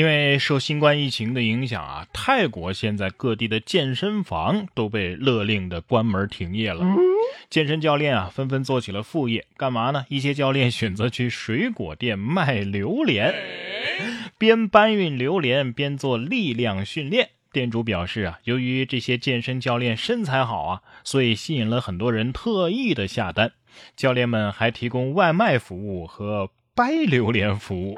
因为受新冠疫情的影响啊，泰国现在各地的健身房都被勒令的关门停业了。健身教练啊，纷纷做起了副业，干嘛呢？一些教练选择去水果店卖榴莲，边搬运榴莲边做力量训练。店主表示啊，由于这些健身教练身材好啊，所以吸引了很多人特意的下单。教练们还提供外卖服务和掰榴莲服务。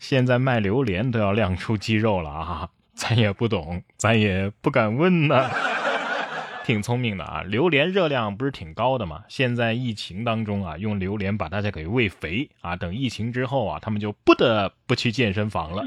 现在卖榴莲都要亮出肌肉了啊！咱也不懂，咱也不敢问呢。挺聪明的啊，榴莲热量不是挺高的吗？现在疫情当中啊，用榴莲把大家给喂肥啊，等疫情之后啊，他们就不得不去健身房了。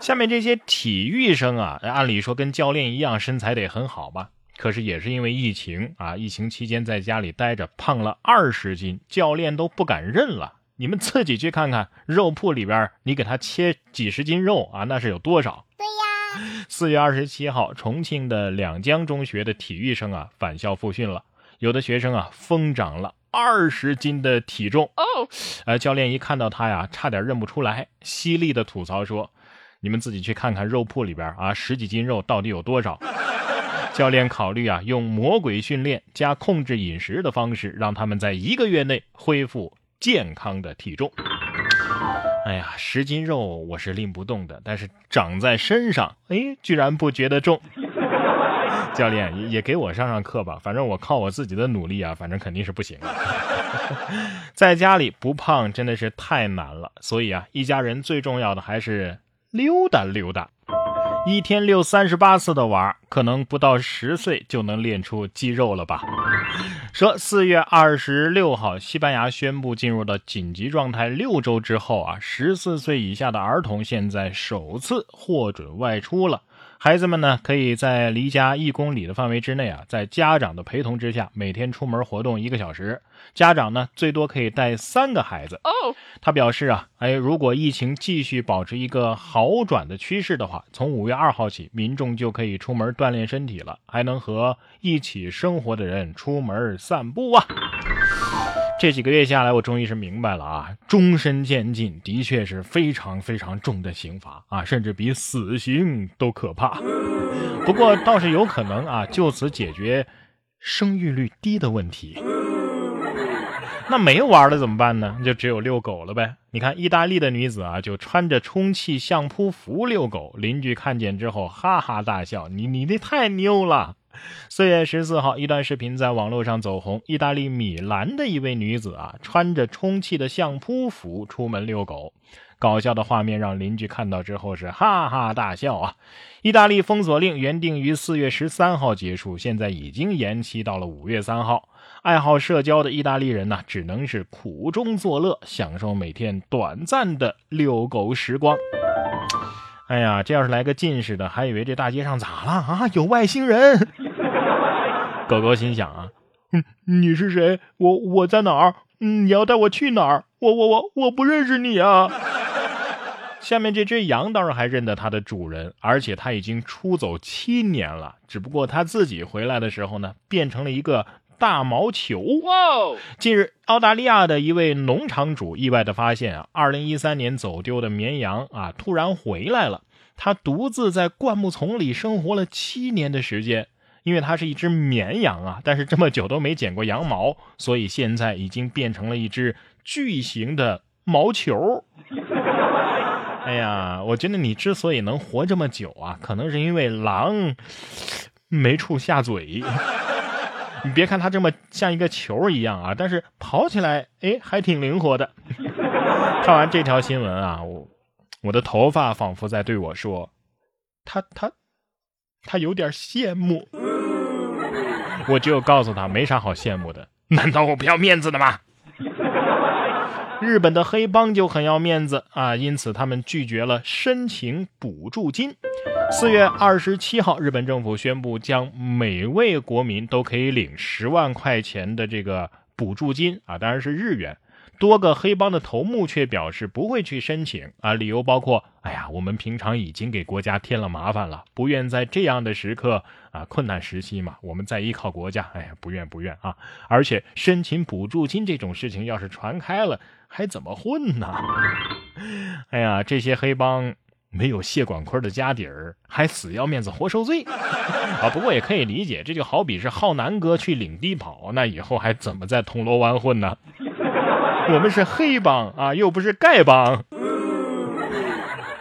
下面这些体育生啊，按理说跟教练一样，身材得很好吧？可是也是因为疫情啊，疫情期间在家里待着，胖了二十斤，教练都不敢认了。你们自己去看看肉铺里边，你给他切几十斤肉啊，那是有多少？对呀。四月二十七号，重庆的两江中学的体育生啊返校复训了，有的学生啊疯长了二十斤的体重哦，呃，教练一看到他呀，差点认不出来，犀利的吐槽说：“你们自己去看看肉铺里边啊，十几斤肉到底有多少？”教练考虑啊，用魔鬼训练加控制饮食的方式，让他们在一个月内恢复。健康的体重，哎呀，十斤肉我是拎不动的，但是长在身上，哎，居然不觉得重。教练也给我上上课吧，反正我靠我自己的努力啊，反正肯定是不行。在家里不胖真的是太难了，所以啊，一家人最重要的还是溜达溜达。一天遛三十八次的娃，可能不到十岁就能练出肌肉了吧？说四月二十六号，西班牙宣布进入了紧急状态六周之后啊，十四岁以下的儿童现在首次获准外出了。孩子们呢，可以在离家一公里的范围之内啊，在家长的陪同之下，每天出门活动一个小时。家长呢，最多可以带三个孩子。哦，他表示啊，哎，如果疫情继续保持一个好转的趋势的话，从五月二号起，民众就可以出门锻炼身体了，还能和一起生活的人出门散步啊。这几个月下来，我终于是明白了啊，终身监禁的确是非常非常重的刑罚啊，甚至比死刑都可怕。不过倒是有可能啊，就此解决生育率低的问题。那没玩了怎么办呢？就只有遛狗了呗。你看，意大利的女子啊，就穿着充气相扑服遛狗，邻居看见之后哈哈大笑：“你你那太牛了！”四月十四号，一段视频在网络上走红。意大利米兰的一位女子啊，穿着充气的相扑服出门遛狗，搞笑的画面让邻居看到之后是哈哈大笑啊！意大利封锁令原定于四月十三号结束，现在已经延期到了五月三号。爱好社交的意大利人呢，只能是苦中作乐，享受每天短暂的遛狗时光。哎呀，这要是来个近视的，还以为这大街上咋了啊？有外星人！狗狗心想啊，嗯，你是谁？我我在哪儿？嗯，你要带我去哪儿？我我我我不认识你啊！下面这只羊倒是还认得它的主人，而且它已经出走七年了，只不过它自己回来的时候呢，变成了一个大毛球。哇！近日，澳大利亚的一位农场主意外的发现啊，二零一三年走丢的绵羊啊，突然回来了。他独自在灌木丛里生活了七年的时间，因为它是一只绵羊啊，但是这么久都没剪过羊毛，所以现在已经变成了一只巨型的毛球。哎呀，我觉得你之所以能活这么久啊，可能是因为狼没处下嘴。你别看它这么像一个球一样啊，但是跑起来哎还挺灵活的。看完这条新闻啊，我。我的头发仿佛在对我说：“他他他有点羡慕。”我只有告诉他没啥好羡慕的。难道我不要面子的吗？日本的黑帮就很要面子啊，因此他们拒绝了申请补助金。四月二十七号，日本政府宣布将每位国民都可以领十万块钱的这个补助金啊，当然是日元。多个黑帮的头目却表示不会去申请啊，理由包括：哎呀，我们平常已经给国家添了麻烦了，不愿在这样的时刻啊，困难时期嘛，我们再依靠国家，哎呀，不愿不愿啊！而且申请补助金这种事情要是传开了，还怎么混呢？哎呀，这些黑帮没有谢广坤的家底儿，还死要面子活受罪啊！不过也可以理解，这就好比是浩南哥去领地跑，那以后还怎么在铜锣湾混呢？我们是黑帮啊，又不是丐帮。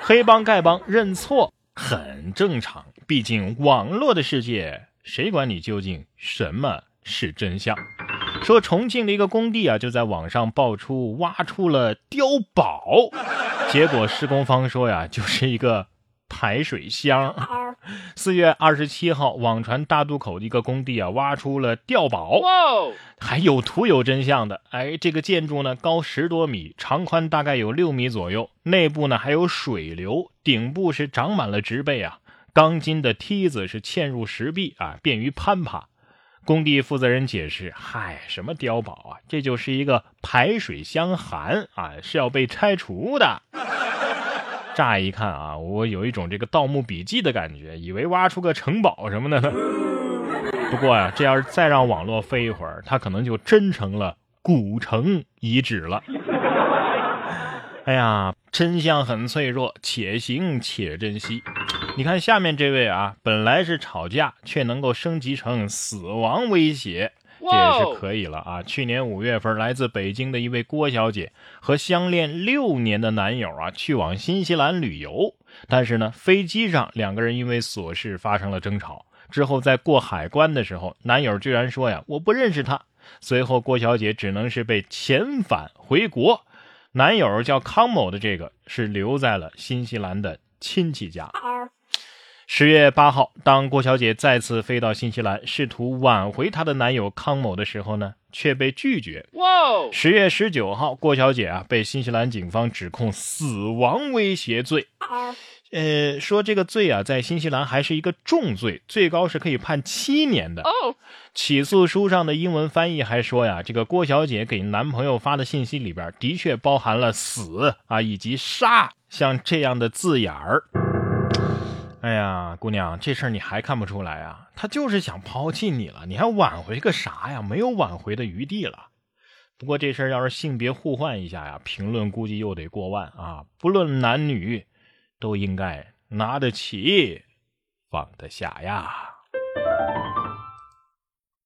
黑帮丐帮认错很正常，毕竟网络的世界，谁管你究竟什么是真相？说重庆的一个工地啊，就在网上爆出挖出了碉堡，结果施工方说呀，就是一个排水箱。四月二十七号，网传大渡口的一个工地啊，挖出了碉堡，还有图有真相的。哎，这个建筑呢，高十多米，长宽大概有六米左右，内部呢还有水流，顶部是长满了植被啊，钢筋的梯子是嵌入石壁啊，便于攀爬。工地负责人解释：“嗨，什么碉堡啊？这就是一个排水箱涵啊，是要被拆除的。”乍一看啊，我有一种这个《盗墓笔记》的感觉，以为挖出个城堡什么的呢。不过呀，这要是再让网络飞一会儿，它可能就真成了古城遗址了。哎呀，真相很脆弱，且行且珍惜。你看下面这位啊，本来是吵架，却能够升级成死亡威胁，这也是可以了啊。去年五月份，来自北京的一位郭小姐和相恋六年的男友啊，去往新西兰旅游，但是呢，飞机上两个人因为琐事发生了争吵，之后在过海关的时候，男友居然说呀，我不认识他。随后郭小姐只能是被遣返回国，男友叫康某的这个是留在了新西兰的亲戚家。十月八号，当郭小姐再次飞到新西兰，试图挽回她的男友康某的时候呢，却被拒绝。十月十九号，郭小姐啊被新西兰警方指控死亡威胁罪，呃，说这个罪啊在新西兰还是一个重罪，最高是可以判七年的。起诉书上的英文翻译还说呀，这个郭小姐给男朋友发的信息里边的确包含了死啊以及杀像这样的字眼儿。哎呀，姑娘，这事儿你还看不出来啊？他就是想抛弃你了，你还挽回个啥呀？没有挽回的余地了。不过这事儿要是性别互换一下呀，评论估计又得过万啊！不论男女，都应该拿得起，放得下呀。